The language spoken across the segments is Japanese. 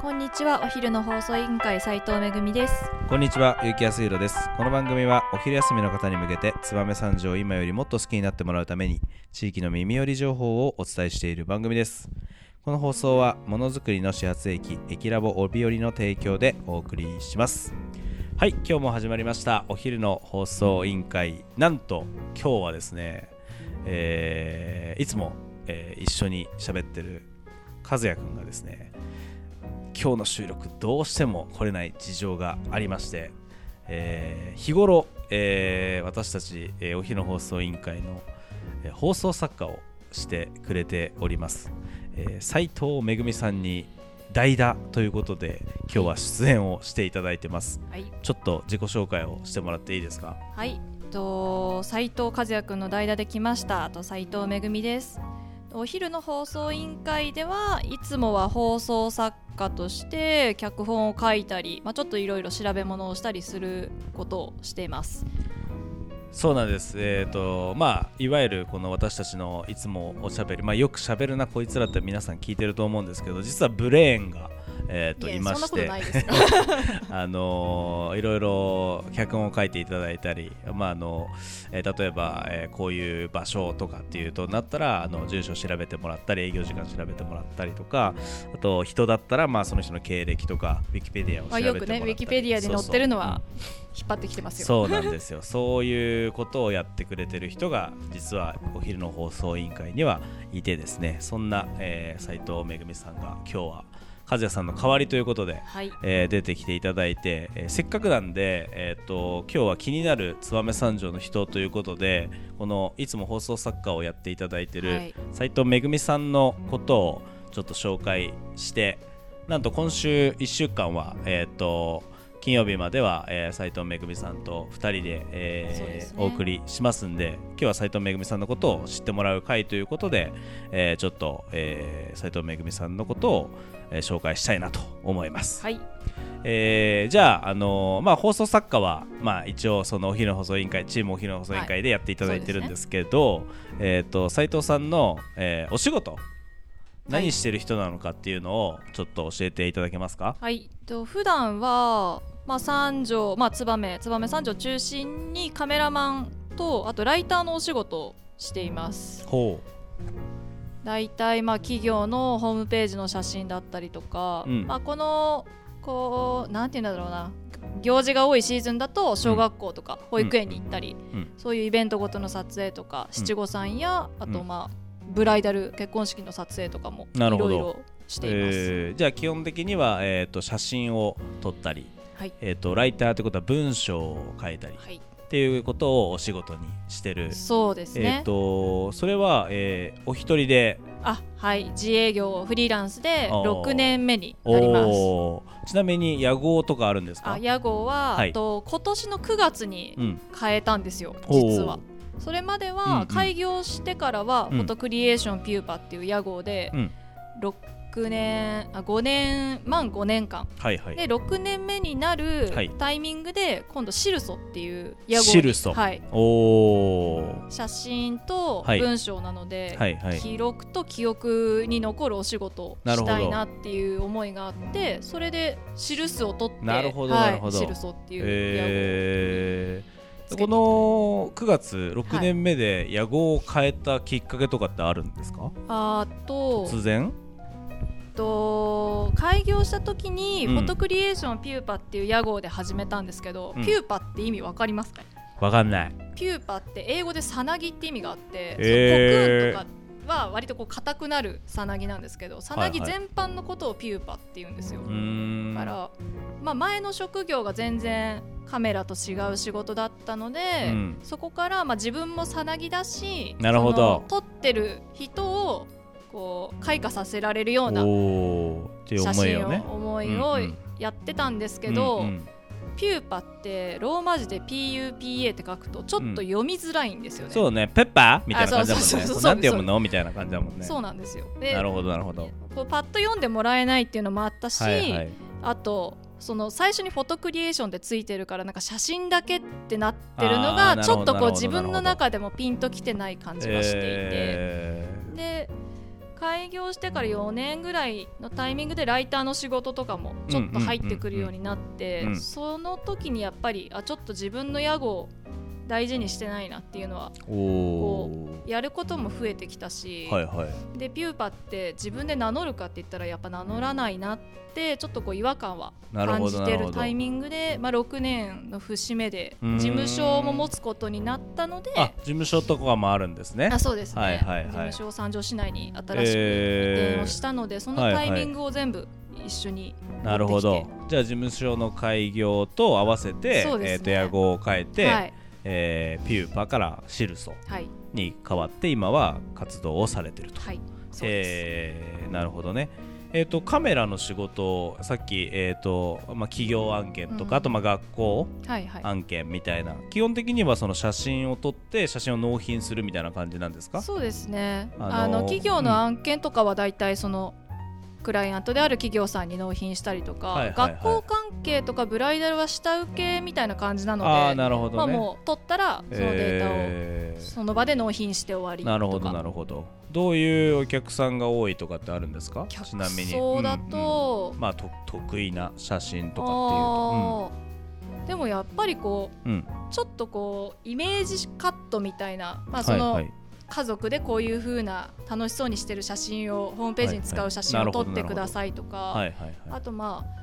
こんにちはお昼の放送委員会斉藤めぐみですこんにちは、ゆうきやすいろです。この番組はお昼休みの方に向けて、燕三条を今よりもっと好きになってもらうために、地域の耳寄り情報をお伝えしている番組です。この放送は、ものづくりの始発駅、駅ラボ帯寄りの提供でお送りします。はい、今日も始まりました、お昼の放送委員会。なんと、今日はですね、えーいつも、えー一緒に喋ってる和也くんがですね、今日の収録どうしても来れない事情がありまして、えー日頃、えー私たち、えーお昼の放送委員会の、えー放送作家をしてくれております、えー斉藤めぐみさんに代打ということで今日は出演をしていただいてます。はい。ちょっと自己紹介をしてもらっていいですか？はい。えっと斉藤和也くんの代打で来ましたあと斉藤めぐみですお昼の放送委員会ではいつもは放送作家として脚本を書いたり、まあ、ちょっといろいろ調べ物をしたりすることをしています。そうなんです、えーとまあ、いわゆるこの私たちのいつもおしゃべり、まあ、よくしゃべるなこいつらって皆さん聞いてると思うんですけど実はブレーンが、えー、といやいまして。あのーいろいろ脚本を書いていただいたり、まああのえー例えば、えーこういう場所とかっていうとなったらあの住所を調べてもらったり営業時間調べてもらったりとかあと人だったら、まあ、その人の経歴とかウィキペディアを調まあ、べてもらったり。よくねウィキペディアで載ってるのは引っ張ってきてますよ。そうなんですよ。そういうことをやってくれてる人が実はお昼の放送委員会にはいてですねそんな、えー、斉藤めぐみさんが今日は和也さんの代わりということで、はい。えー出てきていただいて、えーせっかくなんで、えー、と今日は気になる燕三条の人ということでこのいつも放送作家をやっていただいてるはい。斉藤めぐみさんのことをちょっと紹介してなんと今週1週間は、えー、と金曜日までは、えー、斉藤めぐみさんと2人で,、えーね。お送りしますんで今日は斉藤めぐみさんのことを知ってもらう回ということで、えーちょっと、えー、斉藤めぐみさんのことを、えー紹介したいなと思います。はい。えーじゃあ、あのーまあ、放送作家は、まあ、一応そのお昼の放送委員会チームお昼の放送委員会でやっていただいてるんですけど、えー、と斉藤さんの、えーお仕事何してる人なのかっていうのをちょっと教えていただけますか？はい、と普段はまあ三条まあ燕燕三条中心にカメラマンとあとライターのお仕事をしています。ほ大体まあ企業のホームページの写真だったりとか、うん。まあこのこうなんていうんだろうな。行事が多いシーズンだと小学校とか保育園に行ったり、うん。そういうイベントごとの撮影とかうん。七五三や、あとうん。まあブライダル結婚式の撮影とかもいろいろしています。えーじゃあ基本的には、えー、と写真を撮ったり、はい。えー、とライターってことは文章を書いたり。はい、っていうことをお仕事にしてる、そうですね。えー、とそれは、えーお一人で。あはい。自営業フリーランスであー。6年目になります。ちなみに屋号とかあるんですか？あ屋号は、はい。あと今年の9月にうん。変えたんですよ、おー。実は。それまでうんうはん。開業してからは、うん。フォトクリエーションピューパっていう屋号でうん6年あ5年満5年間。はいはい。で6年目になるはい。タイミングで今度シルソっていう屋号にシルソ。はい、おー。写真とはい。文章なので、はいはい。記録と記憶に残るお仕事をしたいなっていう思いがあってそれでシルスを取ってなるほどはいなるほど。シルソっていうえー、つけてこの9月6年目で屋号を変えたきっかけとかってあるんですか、あと突然？と開業した時にうん。フォトクリエーションピューパっていう屋号で始めたんですけど、うん。ピューパって意味わかりますかわかんない。ピューパって英語でさなぎって意味があって、へー。コクーンとかは割とこう硬くなるさなぎなんですけどさなぎ全般のことをピューパって言うんですよ、うーん。だから、まあ、前の職業が全然カメラと違う仕事だったので、うん。そこから、まあ、自分もさなぎだしなるほど。撮ってる人をこう開花させられるような写真を思いをね。思いをうんうんやってたんですけど、うんうんピューパってローマ字で PUPA って書くとちょっと読みづらいんですよね。そうね。ペッパー？みたいな感じだもんね。なんて読むの？みたいな感じだもんね。そうなんですよ。でなるほどなるほど。こうパッと読んでもらえないっていうのもあったし、はいはい。あとその最初にフォトクリエーションでついてるからなんか写真だけってなってるのがちょっとこう自分の中でもピンときてない感じがしていて、えで開業してから4年ぐらいのタイミングでライターの仕事とかもちょっと入ってくるようになって、その時にやっぱりあちょっと自分の屋号を大事にしてないなっていうのはおおやることも増えてきたし、はいはい。でピューパって自分で名乗るかって言ったらやっぱ名乗らないなってちょっとこう違和感は感じてるタイミングで、まあ、6年の節目で事務所も持つことになったのであ事務所とかもあるんですね。あそうですね、はいはいはい。事務所を三条市内に新しく移えー転をしたので、そのタイミングを全部一緒になるほど。じゃあ事務所の開業と合わせて、そうですね。えー、と屋号を変えて、はいえーピューパからシルソはい。に変わって今は活動をされてると、はい。えーなるほどね。えー、とカメラの仕事さっき、えーとまあ、企業案件とか、うん。あとまあ学校はいはい。案件みたいな。基本的にはその写真を撮って写真を納品するみたいな感じなんですか？そうですね、あのーあの企業の案件とかは大体その、クライアントである企業さんに納品したりとか、はいはいはい。学校関係とかブライダルは下請けみたいな感じなのでああなるほどね、まあ、もう取ったらそのデータをえー。その場で納品して終わりと。かなるほどなるほど。どういうお客さんが多いとかってあるんですか？客ちなみに。層だうんうん。と、まあと得意な写真とかあー。でもやっぱりこっていうと、うちょっとこうイメージカットみたいな、まあ、うん、そのはいはい家族でこういう風な楽しそうにしてる写真をホームページに使う写真を撮ってくださいとか、あとまあ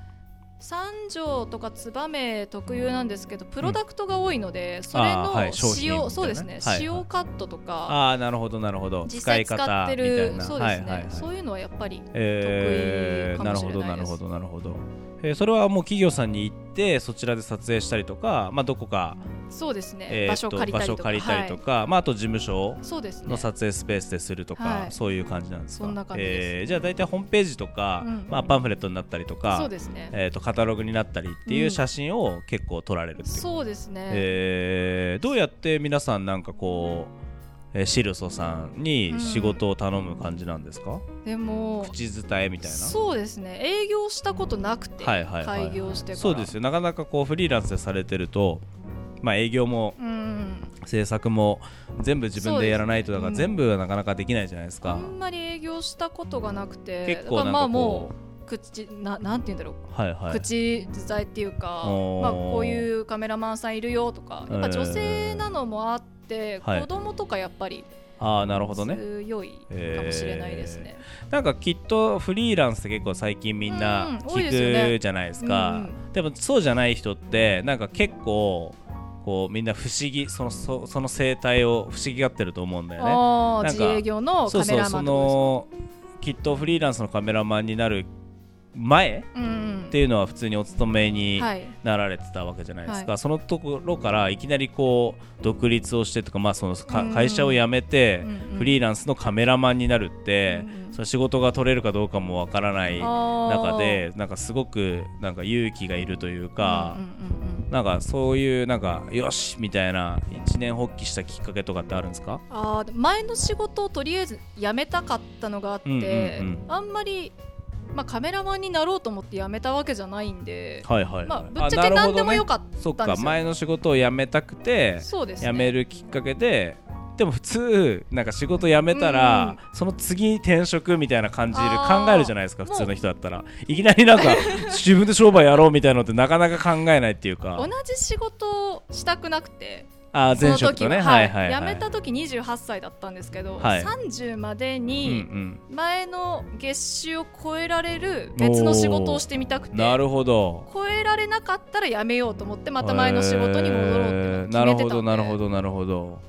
三条とか燕特有なんですけどプロダクトが多いので、それの使用、そうですね、使用カットとかああなるほどなるほど。実際使ってるそうですね、そういうのはやっぱりえー、得意かなるほもしれないです。どなるほどなるほど、えーそれはもう企業さんに行ってそちらで撮影したりとか、まあ、どこか、そうですね、えー場所借りたりとか。場所借りたりとはか、まあ、あと事務所いそうですね。の撮影スペースでするとか、はい。そういう感じなんですか？そえーじゃあ大体ホームページとか、うん。まあ、パンフレットになったりとかそうですね、えー、とカタログになったりっていううん。写真を結構撮られるっていう、そうですね、えーどうやって皆さんなんかこう、えーシルソさんに仕事を頼む感じなんですか、でも口伝えみたいな？そうですね。営業したことなくて、はいはいはいはい。開業してから。そうですよ。なかなかこうフリーランスでされてるとまあ営業もうん。制作も全部自分でやらないとだから全部はなかなかできないじゃないですか、あんまり営業したことがなくて結構まあもう口ななんて言うんだろう。うはいはい。口伝えっていうか、まあ、こういうカメラマンさんいるよとかやっぱ女性なのもあって、はい。子供とかやっぱりああなるほどね。強いかもしれないですね。なんかきっとフリーランスって結構最近みんうんな聞くじゃないですか、うんでもそうじゃない人ってなんか結構こうみんな不思議そのそその生態を不思議がってると思うんだよね。自なんか営業のカメそうそうそのきっとフリーランスのカメラマンになる前？っていうのは普通にお勤めにはい。なられてたわけじゃないですか、はそのところからいきなりこう独立をしてとか、まあ、その会社を辞めてフリーランスのカメラマンになるって、うんうん。その仕事が取れるかどうかもわからない中でなんかすごくなんか勇気がいるというかなんかそういうなんかよしみたいな一年発起したきっかけとかってあるんですか？あー前の仕事をとりあえず辞めたかったのがあって、あんまり、まあ、カメラマンになろうと思って辞めたわけじゃないんで、はいはい、はい。まあ、ぶっちゃけ何でもよかったんですよ。そっか前の仕事を辞めたくてそうですね。辞めるきっかけででも普通なんか仕事辞めたら、うんその次転職みたいな感じで考えるじゃないですか普通の人だったら。いきなりなんか自分で商売やろうみたいなのってなかなか考えないっていうか。同じ仕事をしたくなくてあーその前職とね。時は、はいはいはい。辞めた時28歳だったんですけど、はい。30までにん前の月収を超えられる別の仕事をしてみたくてなるほど。超えられなかったら辞めようと思ってまた前の仕事に戻ろうって決めてたんで、えー。なるほどなるほどなるほど。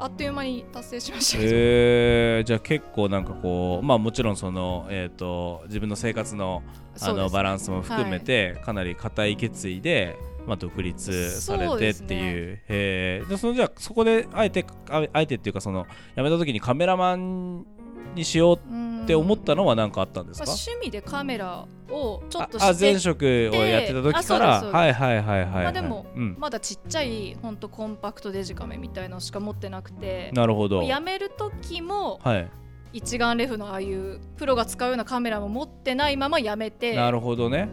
あっという間に達成しましたえー、じゃあ結構なんかこうまあもちろんそのえっ、と自分の生活のあのバランスも含めて、かなり固い決意で、まあ、独立されてっていう。へー。でそのじゃあそこであえてああえてっていうかその辞めた時にカメラマンにしよううんって思ったのは何かあったんですまあか、趣味でカメラをちょっとあ前職をやってた時から。はいはいはいはい、はい。まあでもうん、まだちっちゃいほんとコンパクトデジカメみたいのしか持ってなくてなるほど。辞める時もはい。一眼レフのああいうプロが使うようなカメラも持ってないまま辞めてなるほどね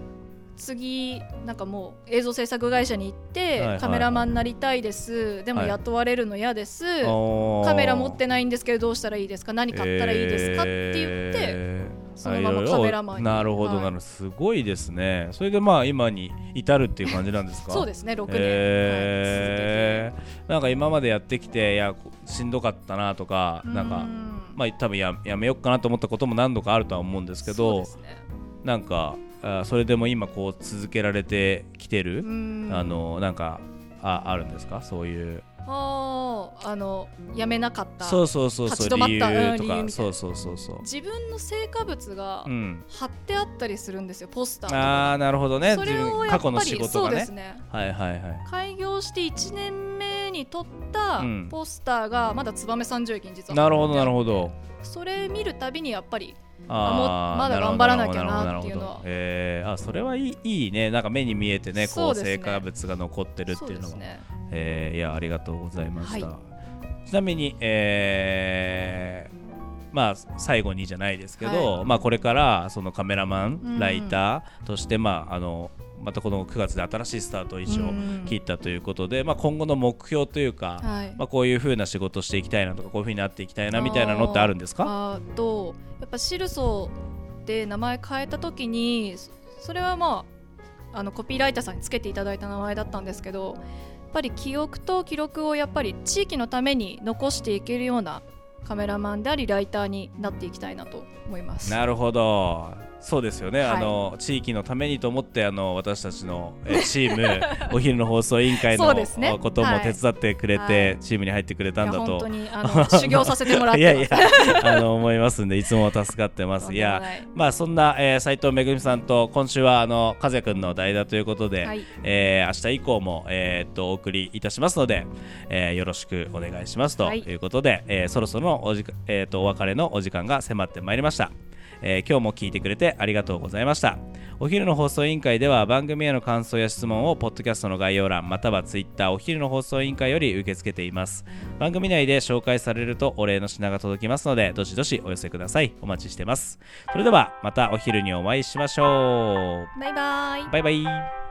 次なんかもう映像制作会社に行って、はいはいカメラマンになりたいです。でもはい。雇われるの嫌です、カカメラ持ってないんですけどどうしたらいいですか？何買ったらいいですか？って言って、そのままカメラマンになるほど、はい。なるほど。すごいですね。それでまあ今に至るっていう感じなんですか？そうですね6年、えー。なんか今までやってきていやこしんどかったなとかはい、なんかうんまあ多分ややめようかなと思ったことも何度かあるとは思うんですけどね。なんかあそれでも今こう続けられてきてる、うん。あのなんかああるんですか？そういう。あーあのやめなかった。そうそうそうそう立ち止まった。理由とか。そうそうそうそう。自分の成果物がうん貼ってあったりするんですよポスターああなるほどね。そ自れをやっぱり分過去の仕事そうがねね。はいはいはい。開業して1年目に撮ったうん。ポスターがまだ燕三条駅に実はなるほどなるほほど。それ見るたびにやっぱりあまだ頑張らなきゃなっていうのは。えーあそれはいいいいね。なんか目に見えてねこそう成果物が残ってるっていうのはですね。えーいやありがとうございました、はちなみに、えーまあ最後にじゃないですけど、まあこれからそのカメラマン、うん。ライターとしてまああのまたこの9月で新しいスタートを一応うん切ったということで、まあ今後の目標というか、はいまあこういう風な仕事をしていきたいなとかこういう風になっていきたいなみたいなのってあるんですか？あーとやっぱシルソーで名前変えた時にそそれはまああのコピーライターさんにつけていただいた名前だったんですけどやっぱり記憶と記録をやっぱり地域のために残していけるようなカメラマンでありライターになっていきたいなと思います。なるほどそうですよね、はい。あの地域のためにと思ってあの私たちのえチーム お昼の放送委員会のこともはい。手伝ってくれて、はい。チームに入ってくれたんだと。いや本当にあの 修行させてもらってい。やいやあの思いますんでいつも助かってます。い。やまあそんな、えー、斉藤めぐみさんと今週はあの和也くんの代打ということで、はい。えー明日以降も、えーっとお送りいたしますので、えーよろしくお願いしますとはい。いうことで、えーそろそろのお時間、えーっとお別れのお時間が迫ってまいりました。えー今日も聞いてくれてありがとうございました。お昼の放送委員会では番組への感想や質問をポッドキャストの概要欄またはツイッターお昼の放送委員会より受け付けています。番組内で紹介されるとお礼の品が届きますのでどしどしお寄せください。お待ちしてます。それではまたお昼にお会いしましょバイバイ。うバイバイ